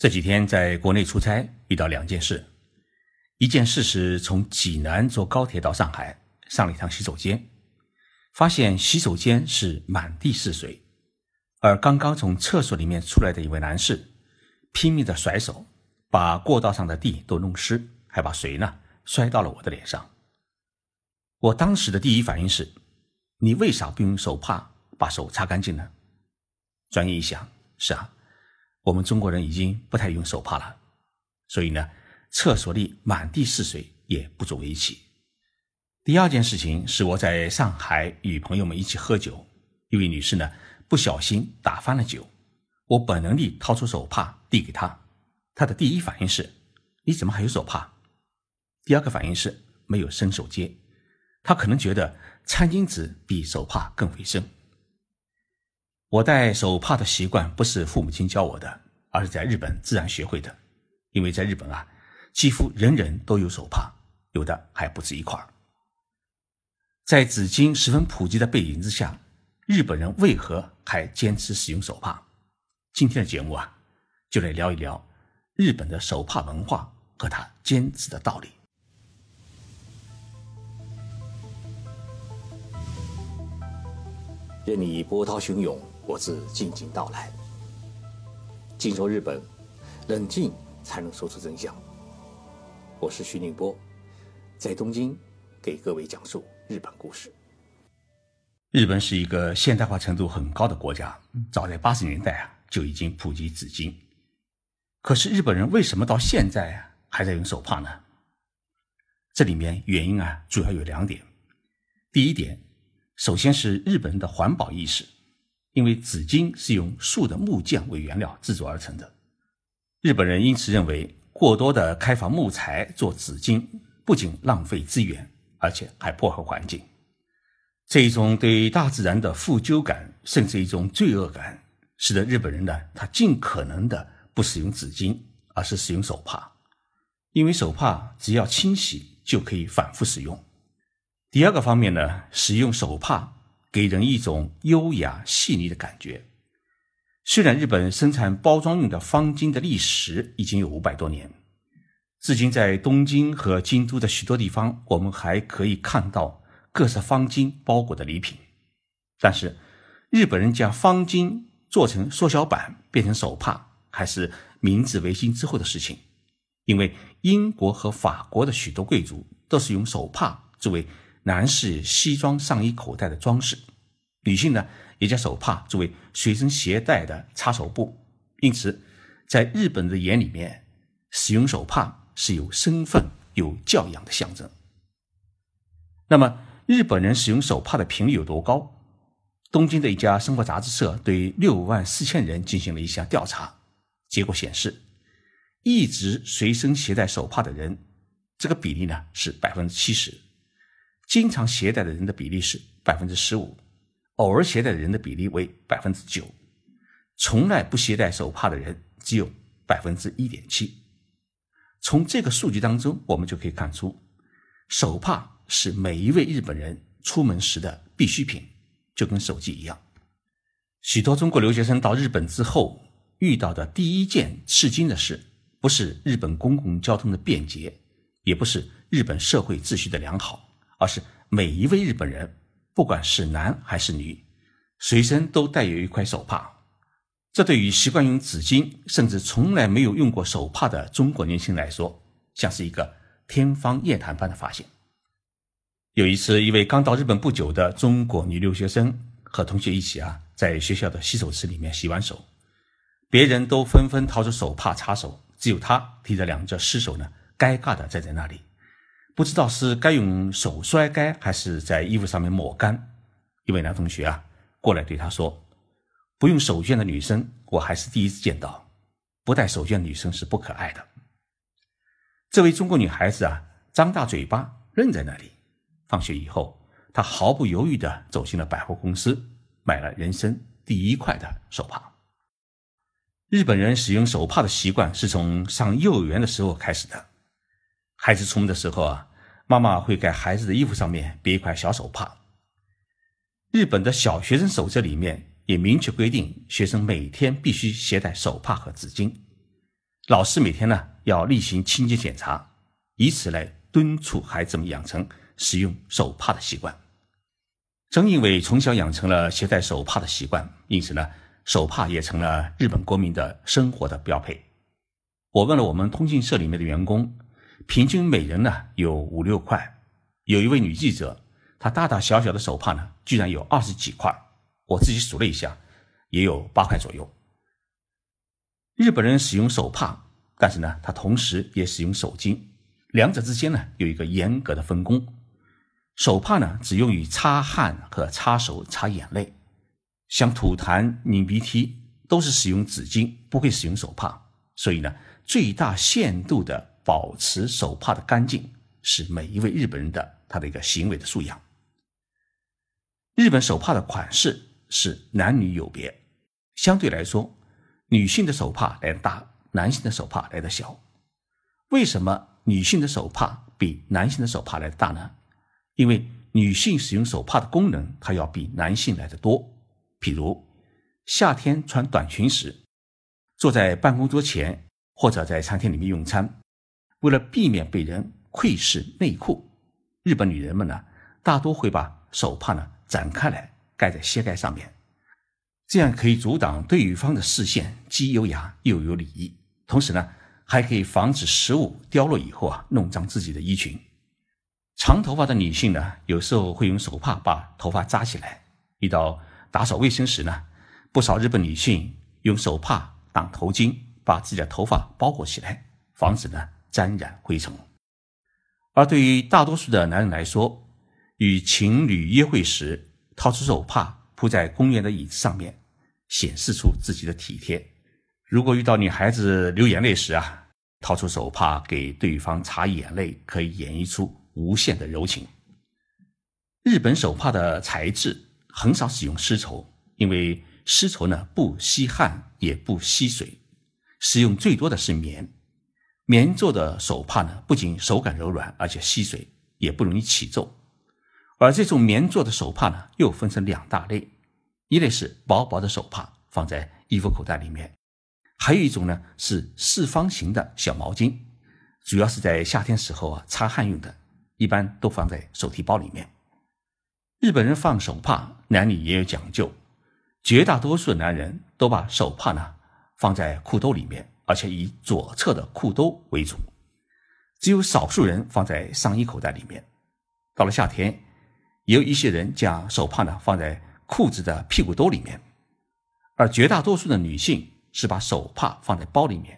这几天在国内出差，遇到两件事。一件事是从济南坐高铁到上海，上了一趟洗手间，发现洗手间是满地是水，而刚刚从厕所里面出来的一位男士，拼命的甩手，把过道上的地都弄湿，还把水呢摔到了我的脸上。我当时的第一反应是：你为啥不用手帕把手擦干净呢？转念一想，是啊。我们中国人已经不太用手帕了，所以呢，厕所里满地是水也不足为奇。第二件事情是我在上海与朋友们一起喝酒，一位女士呢不小心打翻了酒，我本能地掏出手帕递给她，她的第一反应是：你怎么还有手帕？第二个反应是没有伸手接，她可能觉得餐巾纸比手帕更卫生。我戴手帕的习惯不是父母亲教我的，而是在日本自然学会的。因为在日本啊，几乎人人都有手帕，有的还不止一块在纸巾十分普及的背景之下，日本人为何还坚持使用手帕？今天的节目啊，就来聊一聊日本的手帕文化和他坚持的道理。任你波涛汹涌。我自静静到来。静说日本，冷静才能说出真相。我是徐宁波，在东京给各位讲述日本故事。日本是一个现代化程度很高的国家，早在八十年代啊就已经普及纸巾。可是日本人为什么到现在啊还在用手帕呢？这里面原因啊主要有两点。第一点，首先是日本人的环保意识。因为纸巾是用树的木匠为原料制作而成的，日本人因此认为过多的开发木材做纸巾不仅浪费资源，而且还破坏环境。这一种对大自然的负疚感，甚至一种罪恶感，使得日本人呢，他尽可能的不使用纸巾，而是使用手帕，因为手帕只要清洗就可以反复使用。第二个方面呢，使用手帕。给人一种优雅细腻的感觉。虽然日本生产包装用的方巾的历史已经有五百多年，至今在东京和京都的许多地方，我们还可以看到各式方巾包裹的礼品。但是，日本人将方巾做成缩小版变成手帕，还是明治维新之后的事情。因为英国和法国的许多贵族都是用手帕作为。男士西装上衣口袋的装饰，女性呢也将手帕作为随身携带的擦手布。因此，在日本的眼里面，使用手帕是有身份、有教养的象征。那么，日本人使用手帕的频率有多高？东京的一家生活杂志社对六万四千人进行了一项调查，结果显示，一直随身携带手帕的人，这个比例呢是百分之七十。经常携带的人的比例是百分之十五，偶尔携带的人的比例为百分之九，从来不携带手帕的人只有百分之一点七。从这个数据当中，我们就可以看出，手帕是每一位日本人出门时的必需品，就跟手机一样。许多中国留学生到日本之后，遇到的第一件吃惊的事，不是日本公共交通的便捷，也不是日本社会秩序的良好。而是每一位日本人，不管是男还是女，随身都带有一块手帕。这对于习惯用纸巾，甚至从来没有用过手帕的中国年轻人来说，像是一个天方夜谭般的发现。有一次，一位刚到日本不久的中国女留学生和同学一起啊，在学校的洗手池里面洗完手，别人都纷纷掏出手帕擦手，只有她提着两只湿手呢，尴尬的站在那里。不知道是该用手摔干，还是在衣服上面抹干。一位男同学啊，过来对他说：“不用手绢的女生，我还是第一次见到。不带手绢的女生是不可爱的。”这位中国女孩子啊，张大嘴巴愣在那里。放学以后，她毫不犹豫地走进了百货公司，买了人生第一块的手帕。日本人使用手帕的习惯是从上幼儿园的时候开始的。孩子出门的时候啊。妈妈会给孩子的衣服上面别一块小手帕。日本的小学生守则里面也明确规定，学生每天必须携带手帕和纸巾。老师每天呢要例行清洁检查，以此来敦促孩子们养成使用手帕的习惯。正因为从小养成了携带手帕的习惯，因此呢，手帕也成了日本国民的生活的标配。我问了我们通讯社里面的员工，平均每人呢有五六块。有一位女记者，她大大小小的手帕呢，居然有二十几块。我自己数了一下，也有八块左右。日本人使用手帕，但是呢，他同时也使用手巾，两者之间呢有一个严格的分工。手帕呢只用于擦汗和擦手、擦眼泪，像吐痰、拧鼻涕都是使用纸巾，不会使用手帕。所以呢，最大限度的保持手帕的干净，是每一位日本人的。他的一个行为的素养。日本手帕的款式是男女有别，相对来说，女性的手帕来的大，男性的手帕来的小。为什么女性的手帕比男性的手帕来的大呢？因为女性使用手帕的功能，它要比男性来的多。譬如夏天穿短裙时，坐在办公桌前或者在餐厅里面用餐，为了避免被人窥视内裤。日本女人们呢，大多会把手帕呢展开来盖在膝盖上面，这样可以阻挡对方的视线，既优雅又有礼仪。同时呢，还可以防止食物掉落以后啊弄脏自己的衣裙。长头发的女性呢，有时候会用手帕把头发扎起来。遇到打扫卫生时呢，不少日本女性用手帕当头巾，把自己的头发包裹起来，防止呢沾染灰尘。而对于大多数的男人来说，与情侣约会时掏出手帕铺在公园的椅子上面，显示出自己的体贴。如果遇到女孩子流眼泪时啊，掏出手帕给对方擦眼泪，可以演绎出无限的柔情。日本手帕的材质很少使用丝绸，因为丝绸呢不吸汗也不吸水，使用最多的是棉。棉做的手帕呢，不仅手感柔软，而且吸水，也不容易起皱。而这种棉做的手帕呢，又分成两大类：一类是薄薄的手帕，放在衣服口袋里面；还有一种呢是四方形的小毛巾，主要是在夏天时候啊擦汗用的，一般都放在手提包里面。日本人放手帕，男女也有讲究，绝大多数男人都把手帕呢放在裤兜里面。而且以左侧的裤兜为主，只有少数人放在上衣口袋里面。到了夏天，也有一些人将手帕呢放在裤子的屁股兜里面，而绝大多数的女性是把手帕放在包里面，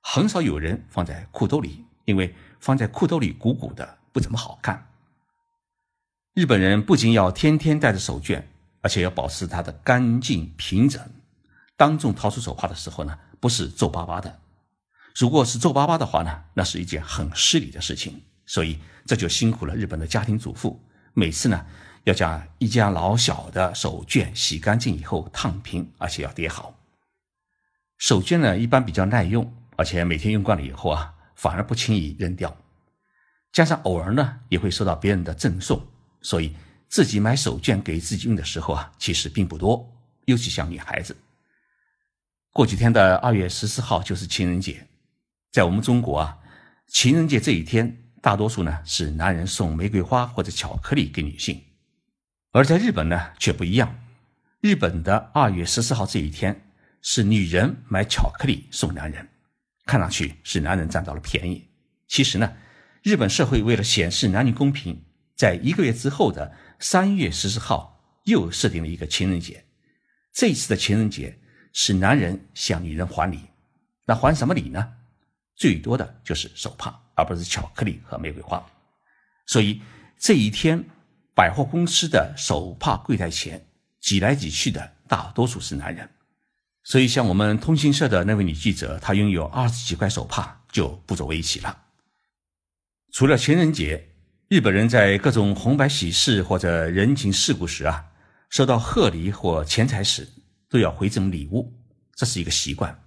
很少有人放在裤兜里，因为放在裤兜里鼓鼓的，不怎么好看。日本人不仅要天天带着手绢，而且要保持它的干净平整。当众掏出手帕的时候呢？不是皱巴巴的，如果是皱巴巴的话呢，那是一件很失礼的事情。所以这就辛苦了日本的家庭主妇，每次呢要将一家老小的手绢洗干净以后烫平，而且要叠好。手绢呢一般比较耐用，而且每天用惯了以后啊，反而不轻易扔掉。加上偶尔呢也会收到别人的赠送，所以自己买手绢给自己用的时候啊，其实并不多，尤其像女孩子。过几天的二月十四号就是情人节，在我们中国啊，情人节这一天，大多数呢是男人送玫瑰花或者巧克力给女性，而在日本呢却不一样。日本的二月十四号这一天是女人买巧克力送男人，看上去是男人占到了便宜。其实呢，日本社会为了显示男女公平，在一个月之后的三月十四号又设定了一个情人节。这一次的情人节。是男人向女人还礼，那还什么礼呢？最多的就是手帕，而不是巧克力和玫瑰花。所以这一天，百货公司的手帕柜台前挤来挤去的大多数是男人。所以，像我们通讯社的那位女记者，她拥有二十几块手帕就不足为奇了。除了情人节，日本人在各种红白喜事或者人情世故时啊，收到贺礼或钱财时。都要回赠礼物，这是一个习惯。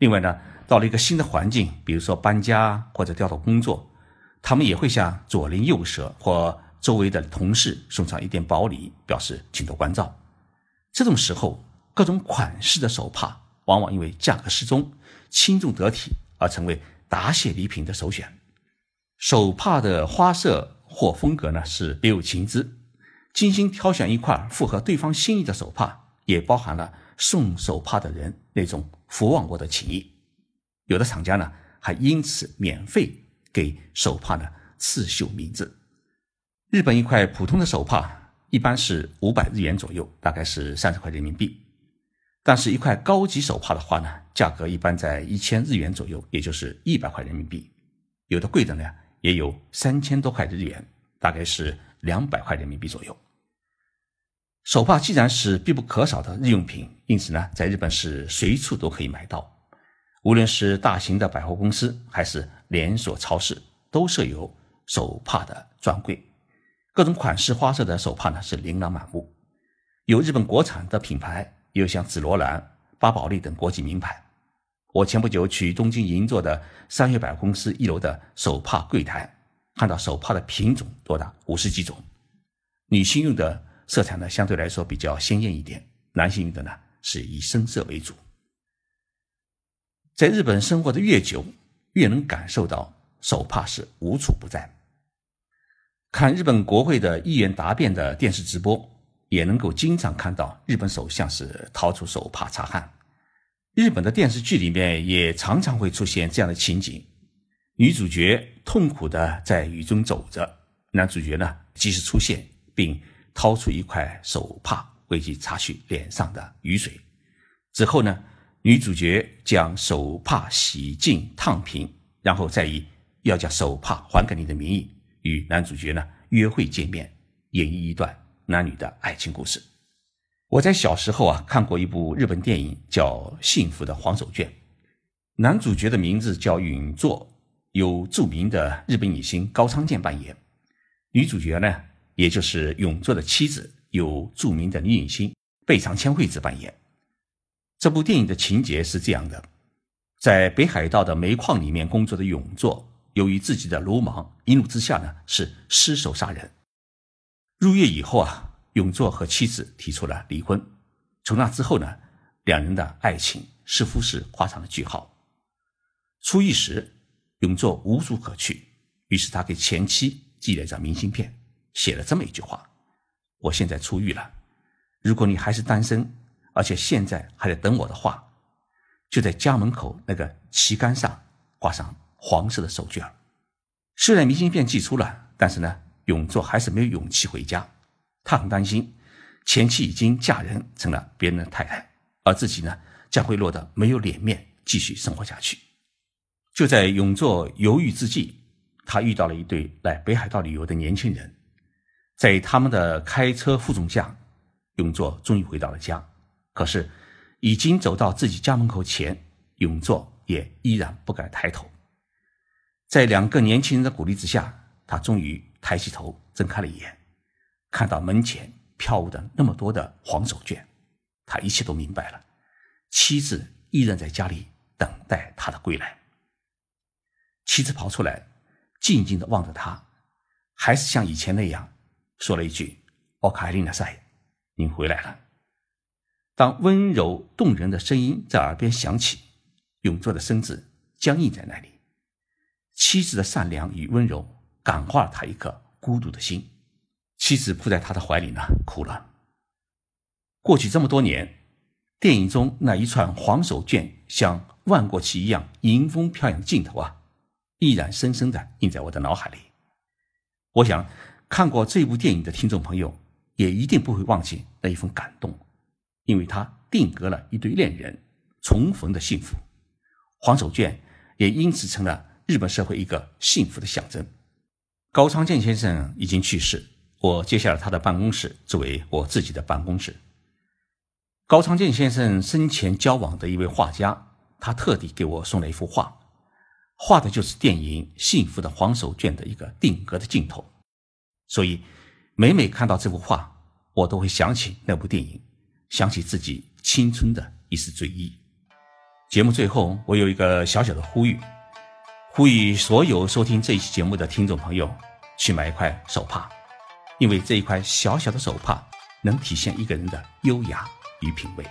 另外呢，到了一个新的环境，比如说搬家或者调到工作，他们也会向左邻右舍或周围的同事送上一点薄礼，表示请多关照。这种时候，各种款式的手帕往往因为价格适中，轻重得体，而成为答谢礼品的首选。手帕的花色或风格呢是别有情致，精心挑选一块符合对方心意的手帕，也包含了送手帕的人那种福望国的情谊。有的厂家呢还因此免费给手帕呢刺绣名字。日本一块普通的手帕一般是五百日元左右，大概是三十块人民币。但是，一块高级手帕的话呢，价格一般在一千日元左右，也就是一百块人民币。有的贵的呢，也有三千多块日元，大概是两百块人民币左右。手帕既然是必不可少的日用品，因此呢，在日本是随处都可以买到。无论是大型的百货公司还是连锁超市，都设有手帕的专柜。各种款式、花色的手帕呢，是琳琅满目。有日本国产的品牌。也有像紫罗兰、巴宝莉等国际名牌。我前不久去东京银座的三月百货公司一楼的手帕柜台，看到手帕的品种多达五十几种。女性用的色彩呢，相对来说比较鲜艳一点；男性用的呢，是以深色为主。在日本生活的越久，越能感受到手帕是无处不在。看日本国会的议员答辩的电视直播。也能够经常看到日本首相是掏出手帕擦汗。日本的电视剧里面也常常会出现这样的情景：女主角痛苦的在雨中走着，男主角呢及时出现，并掏出一块手帕为其擦去脸上的雨水。之后呢，女主角将手帕洗净烫平，然后再以要将手帕还给你的名义，与男主角呢约会见面，演绎一段。男女的爱情故事。我在小时候啊看过一部日本电影，叫《幸福的黄手绢》，男主角的名字叫允作，由著名的日本女星高仓健扮演；女主角呢，也就是永作的妻子，由著名的女影星贝长千惠子扮演。这部电影的情节是这样的：在北海道的煤矿里面工作的永作，由于自己的鲁莽，一怒之下呢，是失手杀人。入狱以后啊，永作和妻子提出了离婚。从那之后呢，两人的爱情似乎是画上了句号。出狱时，永作无处可去，于是他给前妻寄了一张明信片，写了这么一句话：“我现在出狱了，如果你还是单身，而且现在还在等我的话，就在家门口那个旗杆上挂上黄色的手绢。”虽然明信片寄出了，但是呢。永作还是没有勇气回家，他很担心前妻已经嫁人成了别人的太太，而自己呢将会落得没有脸面继续生活下去。就在永作犹豫之际，他遇到了一对来北海道旅游的年轻人，在他们的开车护送下，永作终于回到了家。可是已经走到自己家门口前，永作也依然不敢抬头。在两个年轻人的鼓励之下，他终于。抬起头，睁开了眼，看到门前飘舞的那么多的黄手绢，他一切都明白了。妻子依然在家里等待他的归来。妻子跑出来，静静的望着他，还是像以前那样说了一句：“奥卡丽娜塞，您回来了。”当温柔动人的声音在耳边响起，永作的身子僵硬在那里。妻子的善良与温柔。感化了他一颗孤独的心，妻子扑在他的怀里呢，哭了。过去这么多年，电影中那一串黄手绢像万国旗一样迎风飘扬的镜头啊，依然深深的印在我的脑海里。我想，看过这部电影的听众朋友，也一定不会忘记那一份感动，因为它定格了一对恋人重逢的幸福。黄手绢也因此成了日本社会一个幸福的象征。高仓健先生已经去世，我接下了他的办公室作为我自己的办公室。高仓健先生生前交往的一位画家，他特地给我送了一幅画，画的就是电影《幸福的黄手绢》的一个定格的镜头。所以，每每看到这幅画，我都会想起那部电影，想起自己青春的一丝追忆。节目最后，我有一个小小的呼吁。呼吁所有收听这一期节目的听众朋友去买一块手帕，因为这一块小小的手帕能体现一个人的优雅与品味。